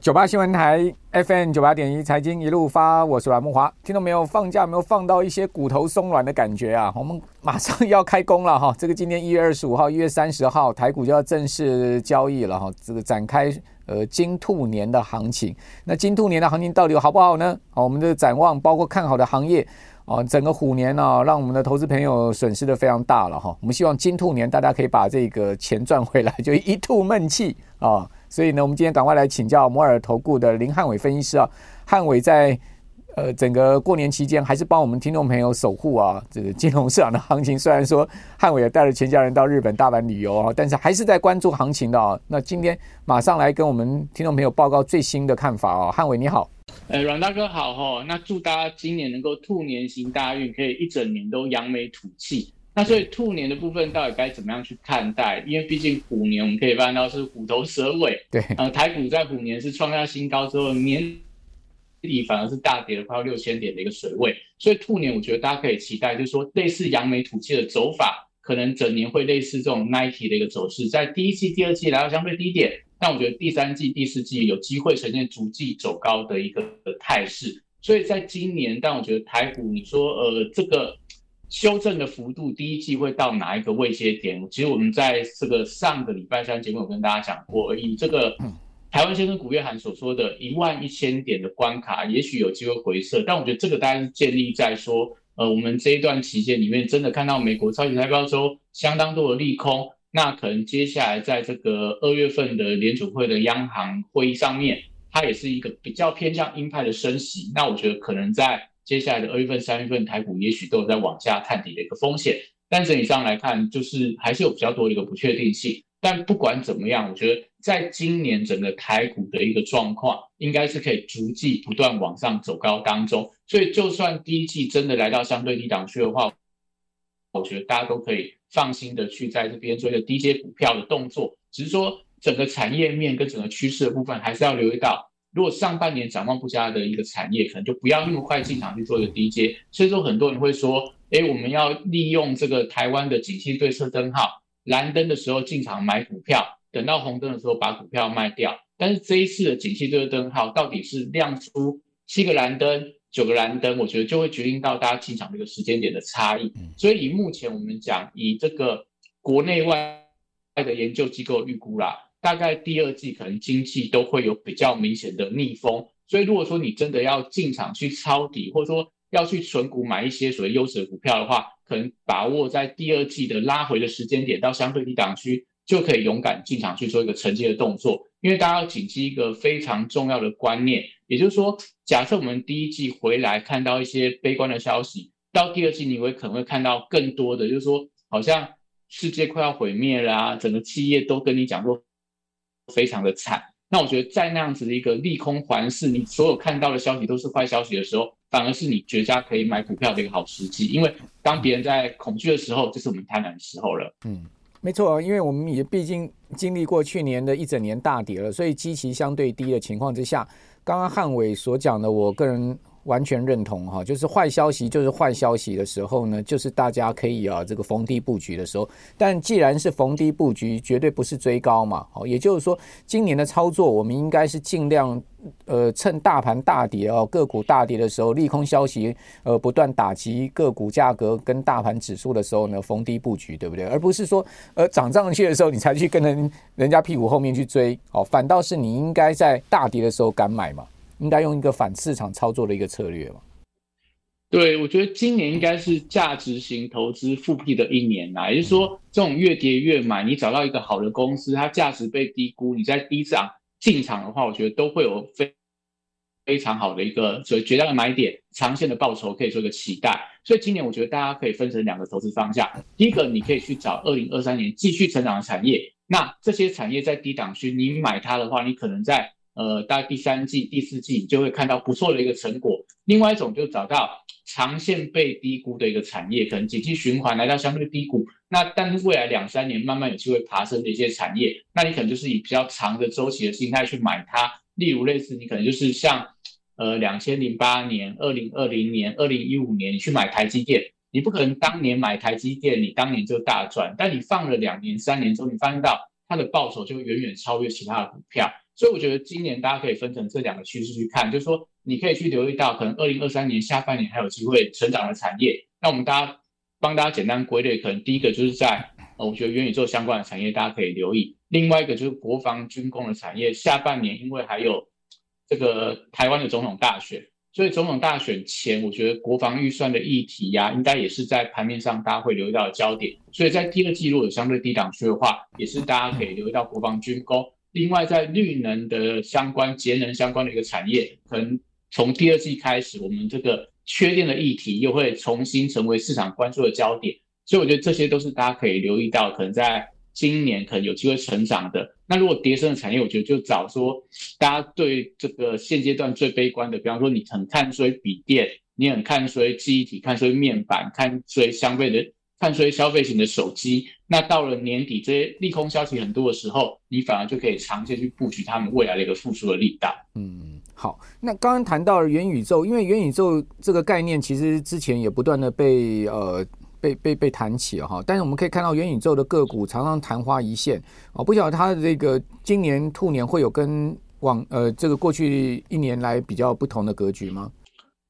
九八新闻台 FM 九八点一财经一路发，我是阮慕驊。听到没有？放假没有放到一些骨头松软的感觉啊？我们马上要开工了哈！这个今天一月二十五号、一月三十号，台股就要正式交易了哈。这个展开呃金兔年的行情。那金兔年的行情到底好不好呢？好，我们的展望包括看好的行业哦，整个虎年呢、啊，让我们的投资朋友损失的非常大了哈。我们希望金兔年大家可以把这个钱赚回来，就一吐闷气啊！所以呢，我们今天赶快来请教摩尔投顾的林汉伟分析师啊。汉伟在呃整个过年期间，还是帮我们听众朋友守护啊，这个金融市场的行情。虽然说汉伟也带着全家人到日本大阪旅游啊，但是还是在关注行情的啊。那今天马上来跟我们听众朋友报告最新的看法啊。汉伟你好，呃，阮大哥好哈。那祝大家今年能够兔年行大运，可以一整年都扬眉吐气。那所以兔年的部分到底该怎么样去看待？因为毕竟虎年我们可以看到是虎头蛇尾，对，呃，台股在虎年是创下新高之后，年底反而是大跌了快要六千点的一个水位，所以兔年我觉得大家可以期待，就是说类似扬眉吐气的走法，可能整年会类似这种 Nike 的一个走势，在第一季、第二季来到相对低点，但我觉得第三季、第四季有机会呈现逐季走高的一个态势，所以在今年，但我觉得台股你说呃这个。修正的幅度，第一季会到哪一个位阶点？其实我们在这个上个礼拜三节目有跟大家讲过，以这个台湾先生古月涵所说的一万一千点的关卡，也许有机会回撤。但我觉得这个大概是建立在说，呃，我们这一段期间里面真的看到美国超级财报周相当多的利空，那可能接下来在这个二月份的联储会的央行会议上面，它也是一个比较偏向鹰派的升息。那我觉得可能在。接下来的二月份、三月份，台股也许都有在往下探底的一个风险，但整体上来看，就是还是有比较多的一个不确定性。但不管怎么样，我觉得在今年整个台股的一个状况，应该是可以逐季不断往上走高当中。所以，就算第一季真的来到相对低档区的话，我觉得大家都可以放心的去在这边做一个低阶股票的动作。只是说，整个产业面跟整个趋势的部分，还是要留意到。如果上半年展望不佳的一个产业，可能就不要那么快进场去做一个低阶。所以说，很多人会说，哎，我们要利用这个台湾的景气对策灯号，蓝灯的时候进场买股票，等到红灯的时候把股票卖掉。但是这一次的景气这个灯号到底是亮出七个蓝灯、九个蓝灯，我觉得就会决定到大家进场这个时间点的差异。所以以目前我们讲，以这个国内外的研究机构预估啦。大概第二季可能经济都会有比较明显的逆风，所以如果说你真的要进场去抄底，或者说要去存股买一些所谓优质的股票的话，可能把握在第二季的拉回的时间点到相对低档区，就可以勇敢进场去做一个承接的动作。因为大家要谨记一个非常重要的观念，也就是说，假设我们第一季回来看到一些悲观的消息，到第二季你会可能会看到更多的，就是说好像世界快要毁灭啦，整个企业都跟你讲说。非常的惨，那我觉得在那样子的一个利空环视，你所有看到的消息都是坏消息的时候，反而是你绝佳可以买股票的一个好时机。因为当别人在恐惧的时候，就是我们贪婪的时候了。嗯，没错，因为我们也毕竟经历过去年的一整年大跌了，所以基期相对低的情况之下，刚刚汉伟所讲的，我个人。完全认同哈，就是坏消息就是坏消息的时候呢，就是大家可以啊这个逢低布局的时候。但既然是逢低布局，绝对不是追高嘛。好，也就是说，今年的操作我们应该是尽量呃趁大盘大跌哦，个股大跌的时候，利空消息呃不断打击个股价格跟大盘指数的时候呢，逢低布局，对不对？而不是说呃涨上去的时候你才去跟人人家屁股后面去追，哦，反倒是你应该在大跌的时候敢买嘛。应该用一个反市场操作的一个策略嘛？对，我觉得今年应该是价值型投资复辟的一年呐。也就是说，这种越跌越买，你找到一个好的公司，它价值被低估，你在低涨进场的话，我觉得都会有非非常好的一个所以绝佳的买点，长线的报酬可以做一个期待。所以今年我觉得大家可以分成两个投资方向。第一个，你可以去找二零二三年继续成长的产业，那这些产业在低档区，你买它的话，你可能在。呃，大概第三季、第四季就会看到不错的一个成果。另外一种就找到长线被低估的一个产业，可能景气循环来到相对低谷，那但是未来两三年慢慢有机会爬升的一些产业，那你可能就是以比较长的周期的心态去买它。例如类似你可能就是像呃两千零八年、二零二零年、二零一五年你去买台积电，你不可能当年买台积电你当年就大赚，但你放了两年、三年之后，你发现到它的报酬就远远超越其他的股票。所以我觉得今年大家可以分成这两个趋势去看，就是说你可以去留意到可能二零二三年下半年还有机会成长的产业。那我们大家帮大家简单归类，可能第一个就是在呃，我觉得元宇宙相关的产业大家可以留意。另外一个就是国防军工的产业，下半年因为还有这个台湾的总统大选，所以总统大选前，我觉得国防预算的议题呀、啊，应该也是在盘面上大家会留意到的焦点。所以在第二季如果有相对低档区的话，也是大家可以留意到国防军工。另外，在绿能的相关、节能相关的一个产业，可能从第二季开始，我们这个缺电的议题又会重新成为市场关注的焦点。所以我觉得这些都是大家可以留意到，可能在。今年可能有机会成长的，那如果跌深的产业，我觉得就找说大家对这个现阶段最悲观的，比方说你很看衰笔电，你很看衰记忆体，看衰面板，看衰消费的，看衰消费型的手机。那到了年底这些利空消息很多的时候，你反而就可以长线去布局他们未来的一个复苏的力道。嗯，好。那刚刚谈到了元宇宙，因为元宇宙这个概念其实之前也不断的被呃。被被被谈起哈，但是我们可以看到元宇宙的个股常常昙花一现哦，不晓得它的这个今年兔年会有跟往呃这个过去一年来比较不同的格局吗？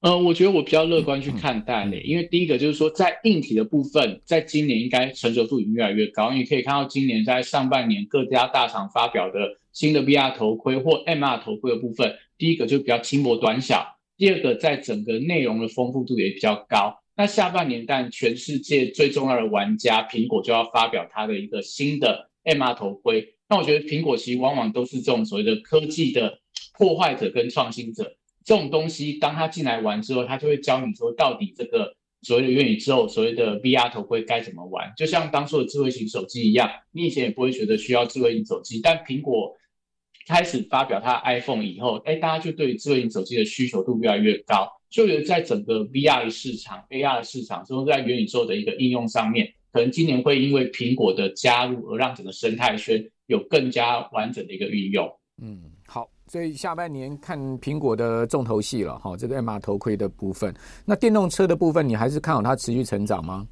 呃，我觉得我比较乐观去看待嘞，因为第一个就是说在硬体的部分，在今年应该成熟度已经越来越高，你可以看到今年在上半年各家大厂发表的新的 VR 头盔或 MR 头盔的部分，第一个就比较轻薄短小，第二个在整个内容的丰富度也比较高。那下半年，但全世界最重要的玩家苹果就要发表它的一个新的 MR 头盔。那我觉得苹果其实往往都是这种所谓的科技的破坏者跟创新者。这种东西，当他进来玩之后，他就会教你说，到底这个所谓的元宇宙、所谓的 VR 头盔该怎么玩。就像当初的智慧型手机一样，你以前也不会觉得需要智慧型手机，但苹果开始发表它 iPhone 以后，哎，大家就对智慧型手机的需求度越来越高。就觉得在整个 VR 的市场、AR 的市场，甚至在元宇宙的一个应用上面，可能今年会因为苹果的加入而让整个生态圈有更加完整的一个运用。嗯，所以下半年看苹果的重头戏了，哈，这个 MR 头盔的部分。那电动车的部分，你还是看好它持续成长吗？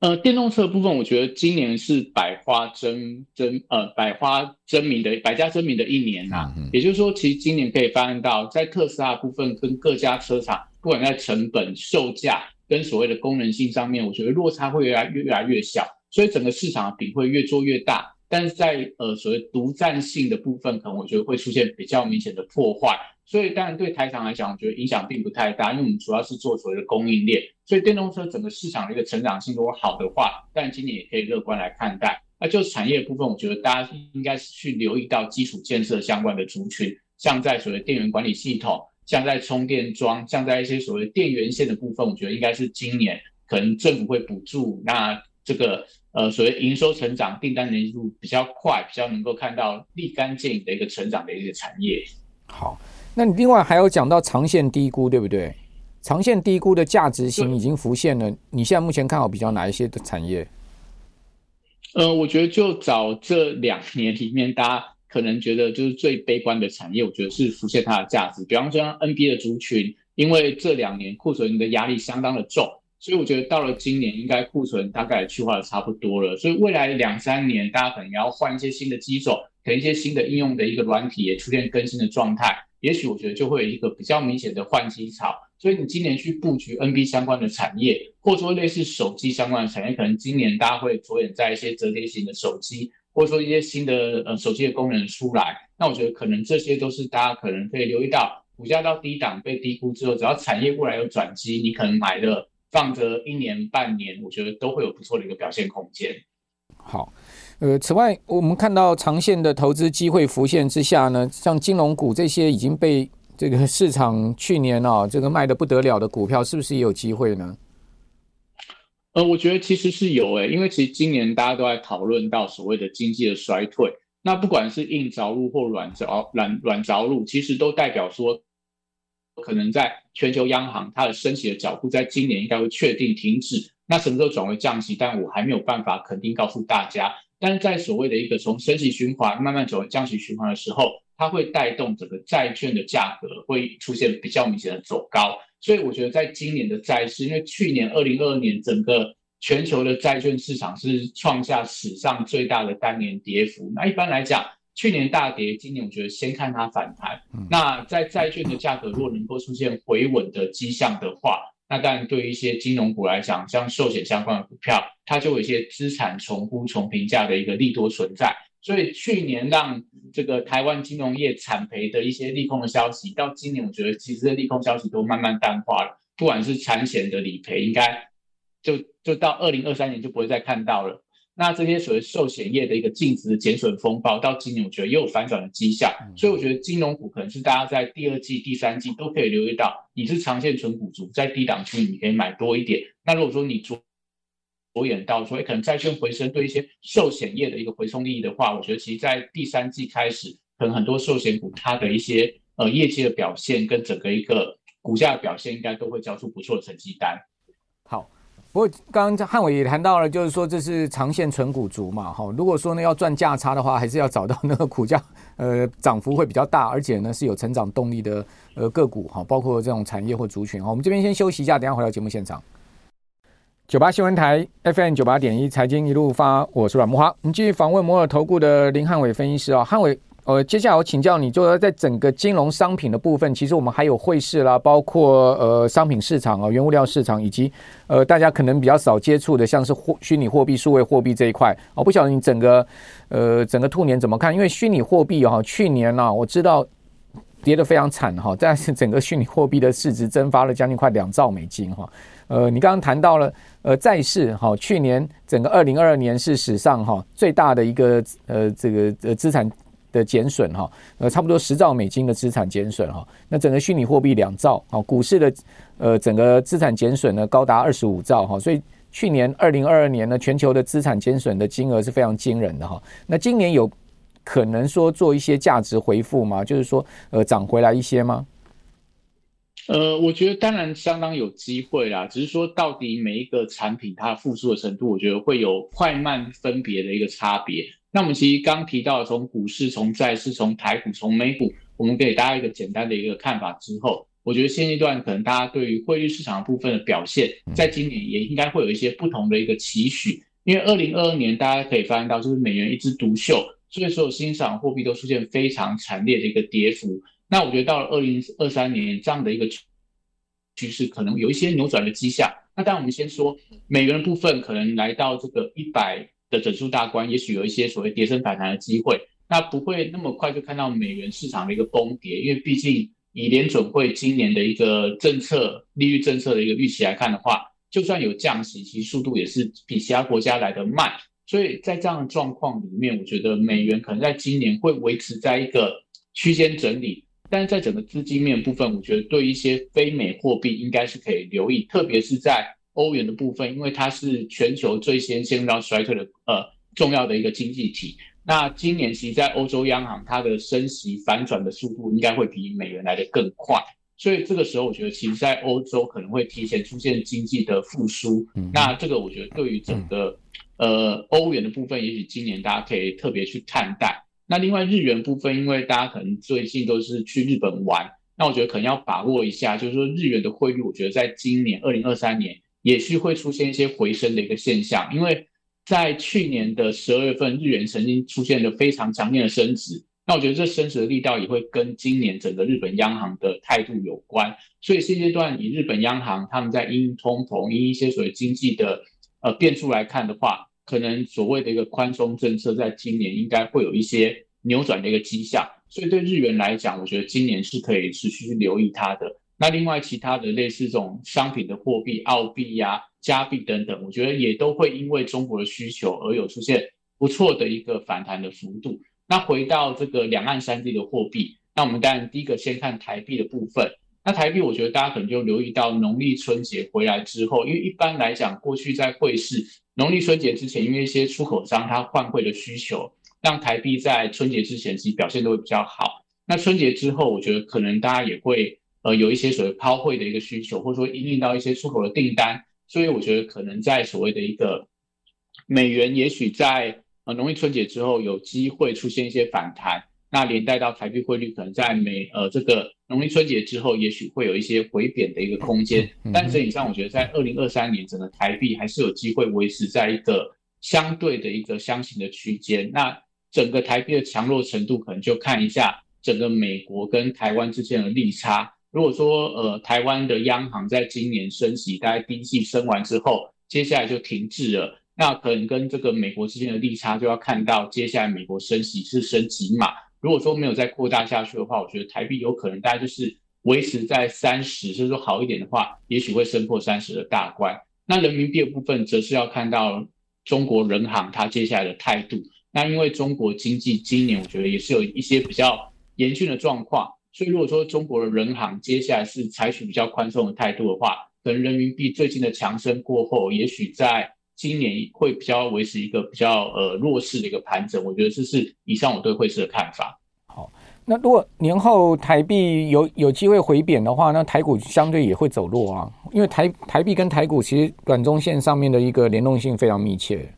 呃，电动车的部分，我觉得今年是百花争争呃百花争鸣的百家争鸣的一年呐、啊。嗯、也就是说，其实今年可以发现到，在特斯拉部分跟各家车厂，不管在成本、售价跟所谓的功能性上面，我觉得落差会越来越越来越小，所以整个市场的饼会越做越大。但是在呃所谓独占性的部分，可能我觉得会出现比较明显的破坏。所以当然对台厂来讲，我觉得影响并不太大，因为我们主要是做所谓的供应链。所以电动车整个市场的一个成长性如果好的话，但今年也可以乐观来看待。那就产业部分，我觉得大家应该是去留意到基础建设相关的族群，像在所谓电源管理系统，像在充电桩，像在一些所谓电源线的部分，我觉得应该是今年可能政府会补助那这个。呃，所谓营收成长、订单年度比较快，比较能够看到立竿见影的一个成长的一些产业。好，那你另外还有讲到长线低估，对不对？长线低估的价值型已经浮现了。你现在目前看好比较哪一些的产业？呃，我觉得就找这两年里面，大家可能觉得就是最悲观的产业，我觉得是浮现它的价值。比方说 NBA 的族群，因为这两年库存的压力相当的重。所以我觉得到了今年，应该库存大概去化的差不多了。所以未来两三年，大家可能要换一些新的机种，可能一些新的应用的一个软体也出现更新的状态。也许我觉得就会有一个比较明显的换机潮。所以你今年去布局 NB 相关的产业，或者说类似手机相关的产业，可能今年大家会着眼在一些折叠型的手机，或者说一些新的呃手机的功能出来。那我觉得可能这些都是大家可能可以留意到，股价到低档被低估之后，只要产业未来有转机，你可能买的。放着一年半年，我觉得都会有不错的一个表现空间。好，呃，此外，我们看到长线的投资机会浮现之下呢，像金融股这些已经被这个市场去年啊、哦、这个卖的不得了的股票，是不是也有机会呢？呃，我觉得其实是有诶、欸，因为其实今年大家都在讨论到所谓的经济的衰退，那不管是硬着陆或软着软软着陆，其实都代表说。可能在全球央行它的升息的脚步，在今年应该会确定停止。那什么时候转为降息？但我还没有办法肯定告诉大家。但是在所谓的一个从升息循环慢慢转为降息循环的时候，它会带动整个债券的价格会出现比较明显的走高。所以我觉得在今年的债市，因为去年二零二二年整个全球的债券市场是创下史上最大的单年跌幅。那一般来讲，去年大跌，今年我觉得先看它反弹。那在债券的价格如果能够出现回稳的迹象的话，那当然对于一些金融股来讲，像寿险相关的股票，它就有一些资产重估、重评价的一个利多存在。所以去年让这个台湾金融业惨赔的一些利空的消息，到今年我觉得其实这利空消息都慢慢淡化了。不管是产险的理赔，应该就就到二零二三年就不会再看到了。那这些所谓寿险业的一个净值减损风暴，到今年我觉得也有反转的迹象。所以我觉得金融股可能是大家在第二季、第三季都可以留意到。你是长线存股族，在低档区你可以买多一点。那如果说你着着眼到说，可能债券回升对一些寿险业的一个回冲利益的话，我觉得其实在第三季开始，可能很多寿险股它的一些呃业绩的表现跟整个一个股价的表现，应该都会交出不错的成绩单。不过，刚刚汉伟也谈到了，就是说这是长线存股族嘛，哈。如果说呢要赚价差的话，还是要找到那个股价呃涨幅会比较大，而且呢是有成长动力的呃个股哈，包括这种产业或族群哈。我们这边先休息一下，等下回到节目现场。九八新闻台 FM 九八点一财经一路发，我是阮慕驊。我们继续访问摩尔投顾的林汉伟分析师啊，汉伟。呃，接下来我请教你，就说在整个金融商品的部分，其实我们还有汇市啦，包括呃商品市场啊、原物料市场，以及呃大家可能比较少接触的，像是货虚拟货币、数位货币这一块。我不晓得你整个呃整个兔年怎么看？因为虚拟货币哈，去年呢、啊、我知道跌得非常惨哈，但是整个虚拟货币的市值蒸发了将近快两兆美金哈。呃，你刚刚谈到了呃债市哈，去年整个二零二二年是史上哈最大的一个呃这个呃资产。的减损哈，呃，差不多十兆美金的资产减损哈，那整个虚拟货币两兆啊，股市的呃整个资产减损呢高达二十五兆哈，所以去年二零二二年呢，全球的资产减损的金额是非常惊人的哈。那今年有可能说做一些价值回复吗？就是说呃涨回来一些吗？呃，我觉得当然相当有机会啦，只是说到底每一个产品它复苏的程度，我觉得会有快慢分别的一个差别。那我们其实刚提到，从股市、从债市、从台股、从美股，我们给大家一个简单的一个看法之后，我觉得现阶段可能大家对于汇率市场部分的表现，在今年也应该会有一些不同的一个期许。因为二零二二年大家可以发现到，就是美元一枝独秀，所以所有新兴市场货币都出现非常惨烈的一个跌幅。那我觉得到了二零二三年这样的一个趋势，可能有一些扭转的迹象。那当然我们先说美元的部分，可能来到这个一百。的整数大关，也许有一些所谓跌升反弹的机会，那不会那么快就看到美元市场的一个崩跌，因为毕竟以联准会今年的一个政策利率政策的一个预期来看的话，就算有降息，其实速度也是比其他国家来得慢，所以在这样的状况里面，我觉得美元可能在今年会维持在一个区间整理，但是在整个资金面部分，我觉得对一些非美货币应该是可以留意，特别是在。欧元的部分，因为它是全球最先陷入到衰退的呃重要的一个经济体，那今年其实在欧洲央行它的升息反转的速度应该会比美元来的更快，所以这个时候我觉得其实在欧洲可能会提前出现经济的复苏，那这个我觉得对于整个呃欧元的部分，也许今年大家可以特别去看待。那另外日元部分，因为大家可能最近都是去日本玩，那我觉得可能要把握一下，就是说日元的汇率，我觉得在今年二零二三年。也许会出现一些回升的一个现象，因为在去年的十二月份，日元曾经出现了非常强烈的升值。那我觉得这升值的力道也会跟今年整个日本央行的态度有关。所以现阶段以日本央行他们在因通膨、因一些所谓经济的呃变数来看的话，可能所谓的一个宽松政策在今年应该会有一些扭转的一个迹象。所以对日元来讲，我觉得今年是可以持续去留意它的。那另外其他的类似这种商品的货币，澳币呀、加币等等，我觉得也都会因为中国的需求而有出现不错的一个反弹的幅度。那回到这个两岸三地的货币，那我们当然第一个先看台币的部分。那台币，我觉得大家可能就留意到农历春节回来之后，因为一般来讲，过去在汇市农历春节之前，因为一些出口商他换汇的需求，让台币在春节之前其实表现都会比较好。那春节之后，我觉得可能大家也会。呃，有一些所谓抛汇的一个需求，或者说因应到一些出口的订单，所以我觉得可能在所谓的一个美元，也许在呃农历春节之后有机会出现一些反弹，那连带到台币汇率可能在美呃这个农历春节之后，也许会有一些回贬的一个空间。但整体上，我觉得在二零二三年，整个台币还是有机会维持在一个相对的一个箱型的区间。那整个台币的强弱程度，可能就看一下整个美国跟台湾之间的利差。如果说呃台湾的央行在今年升息，大概第一季升完之后，接下来就停滞了，那可能跟这个美国之间的利差就要看到接下来美国升息是升几码。如果说没有再扩大下去的话，我觉得台币有可能大概就是维持在三十，甚至说好一点的话，也许会升破三十的大关。那人民币的部分，则是要看到中国人行它接下来的态度。那因为中国经济今年我觉得也是有一些比较严峻的状况，所以如果说中国的人行接下来是采取比较宽松的态度的话，可能人民币最近的强升过后，也许在今年会比较维持一个比较呃弱势的一个盘整。我觉得这是以上我对汇市的看法。好那如果年后台币有有机会回贬的话，那台股相对也会走弱啊，因为台台币跟台股其实短中线上面的一个联动性非常密切。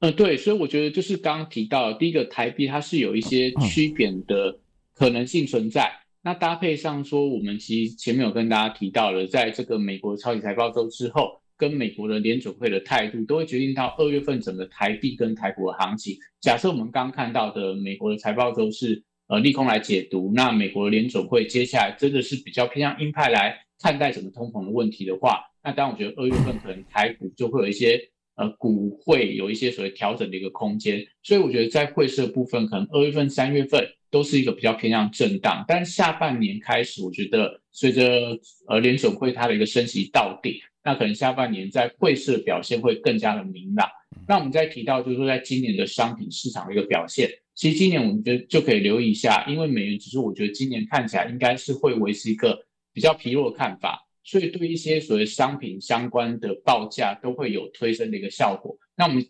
嗯，对，所以我觉得就是刚刚提到的第一个台币它是有一些趋贬的可能性存在。那搭配上说，我们其实前面有跟大家提到了，在这个美国超级财报周之后，跟美国的联准会的态度，都会决定到二月份整个台币跟台股的行情。假设我们刚看到的美国的财报周是。呃，利空来解读，那美国的联准会接下来真的是比较偏向鹰派来看待整个通膨的问题的话，那当然我觉得二月份可能台股就会有一些呃股会有一些所谓调整的一个空间，所以我觉得在汇市部分，可能二月份、三月份都是一个比较偏向震荡，但下半年开始，我觉得随着呃联准会它的一个升息到顶，那可能下半年在汇市的表现会更加的明朗。那我们再提到就是说，在今年的商品市场的一个表现。其实今年我们觉得就可以留意一下，因为美元指数，我觉得今年看起来应该是会维持一个比较疲弱的看法，所以对一些所谓商品相关的报价都会有推升的一个效果。那我们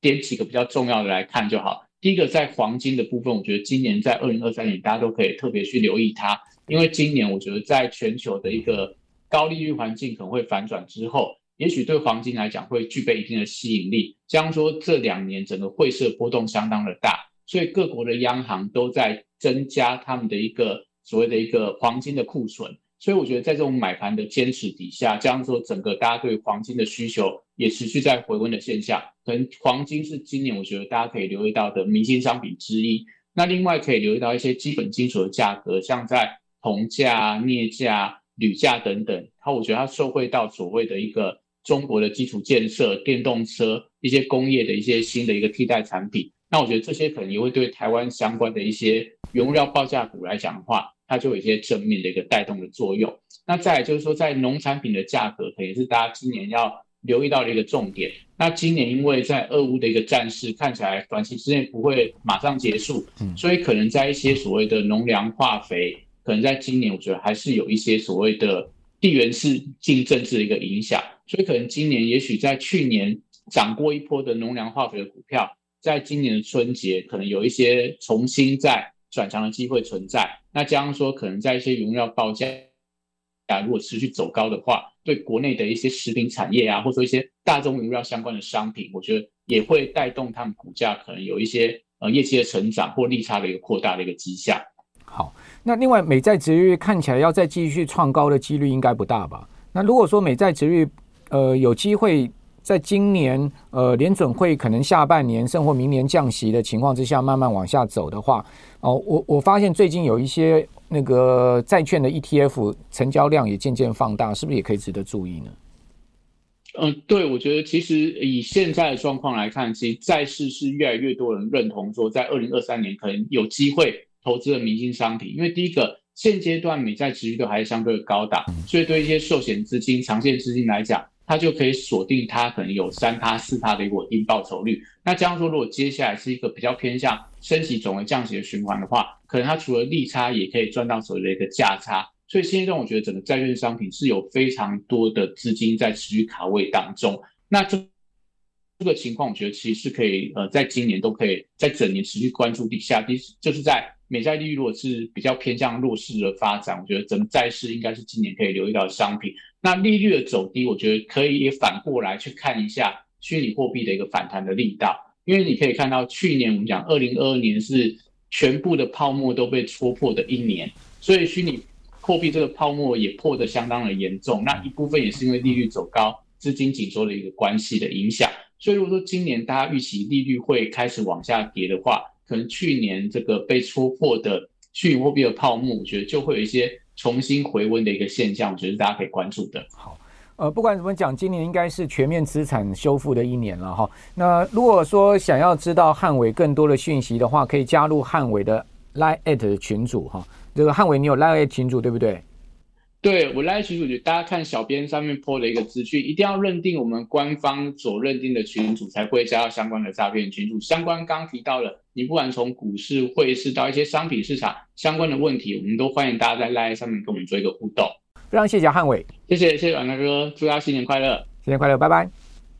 点几个比较重要的来看就好。第一个在黄金的部分，我觉得今年在二零二三年大家都可以特别去留意它，因为今年我觉得在全球的一个高利率环境可能会反转之后，也许对黄金来讲会具备一定的吸引力。加上说这两年整个汇市波动相当的大。所以各国的央行都在增加他们的一个所谓的一个黄金的库存，所以我觉得在这种买盘的坚持底下，这样说整个大家对黄金的需求也持续在回温的现象，可能黄金是今年我觉得大家可以留意到的明星商品之一。那另外可以留意到一些基本金属的价格，像在铜价、镍价、铝价等等，它我觉得它受惠到所谓的一个中国的基础建设、电动车一些工业的一些新的一个替代产品。那我觉得这些可能也会对台湾相关的一些原物料报价股来讲的话，它就有一些正面的一个带动的作用。那再来就是说，在农产品的价格，可能是大家今年要留意到的一个重点。那今年因为在俄乌的一个战事看起来短期之内不会马上结束，所以可能在一些所谓的农粮化肥，可能在今年我觉得还是有一些所谓的地缘政治政治的一个影响。所以可能今年也许在去年涨过一波的农粮化肥的股票。在今年的春节，可能有一些重新再转强的机会存在。那加上说，可能在一些原料报价啊，如果持续走高的话，对国内的一些食品产业啊，或者说一些大宗原料相关的商品，我觉得也会带动他们股价可能有一些呃业绩的成长或利差的一个扩大的一个迹象。好，那另外美债殖率看起来要再继续创高的几率应该不大吧？那如果说美债殖率呃有机会。在今年，呃，联准会可能下半年甚或明年降息的情况之下，慢慢往下走的话，哦，我我发现最近有一些那个债券的 ETF 成交量也渐渐放大，是不是也可以值得注意呢？嗯，对，我觉得其实以现在的状况来看，其实债市是越来越多人认同说，在二零二三年可能有机会投资的明星商品，因为第一个现阶段美债殖率都还是相对高档，所以对一些寿险资金、长线资金来讲。它就可以锁定它可能有三趴四趴的一个稳定报酬率。那这样说，如果接下来是一个比较偏向升息转为降息的循环的话，可能它除了利差，也可以赚到所谓的一个价差。所以现阶段，我觉得整个债券商品是有非常多的资金在持续卡位当中。那这这个情况，我觉得其实是可以呃，在今年都可以在整年持续关注底下。第就是在美债利率如果是比较偏向弱势的发展，我觉得整个债市应该是今年可以留意到的商品。那利率的走低，我觉得可以也反过来去看一下虚拟货币的一个反弹的力道，因为你可以看到去年我们讲二零二二年是全部的泡沫都被戳破的一年，所以虚拟货币这个泡沫也破得相当的严重。那一部分也是因为利率走高、资金紧缩的一个关系的影响。所以如果说今年大家预期利率会开始往下跌的话，可能去年这个被戳破的虚拟货币的泡沫，我觉得就会有一些重新回温的一个现象，我觉得大家可以关注的。好。呃，不管怎么讲，今年应该是全面资产修复的一年了哈。那如果说想要知道汉伟更多的讯息的话，可以加入汉伟的 Line@ 的群组哈。这个汉伟，你有 Line@ at 群组对不对？对，我 Line 群主，大家看小编上面 po 的一个资讯，一定要认定我们官方所认定的群主，才会加到相关的诈骗群组。相关刚提到了，你不管从股市、汇市到一些商品市场相关的问题，我们都欢迎大家在 Line 上面跟我们做一个互动。非常谢谢汉伟，谢谢谢谢阮大哥，祝大家新年快乐，新年快乐，拜拜。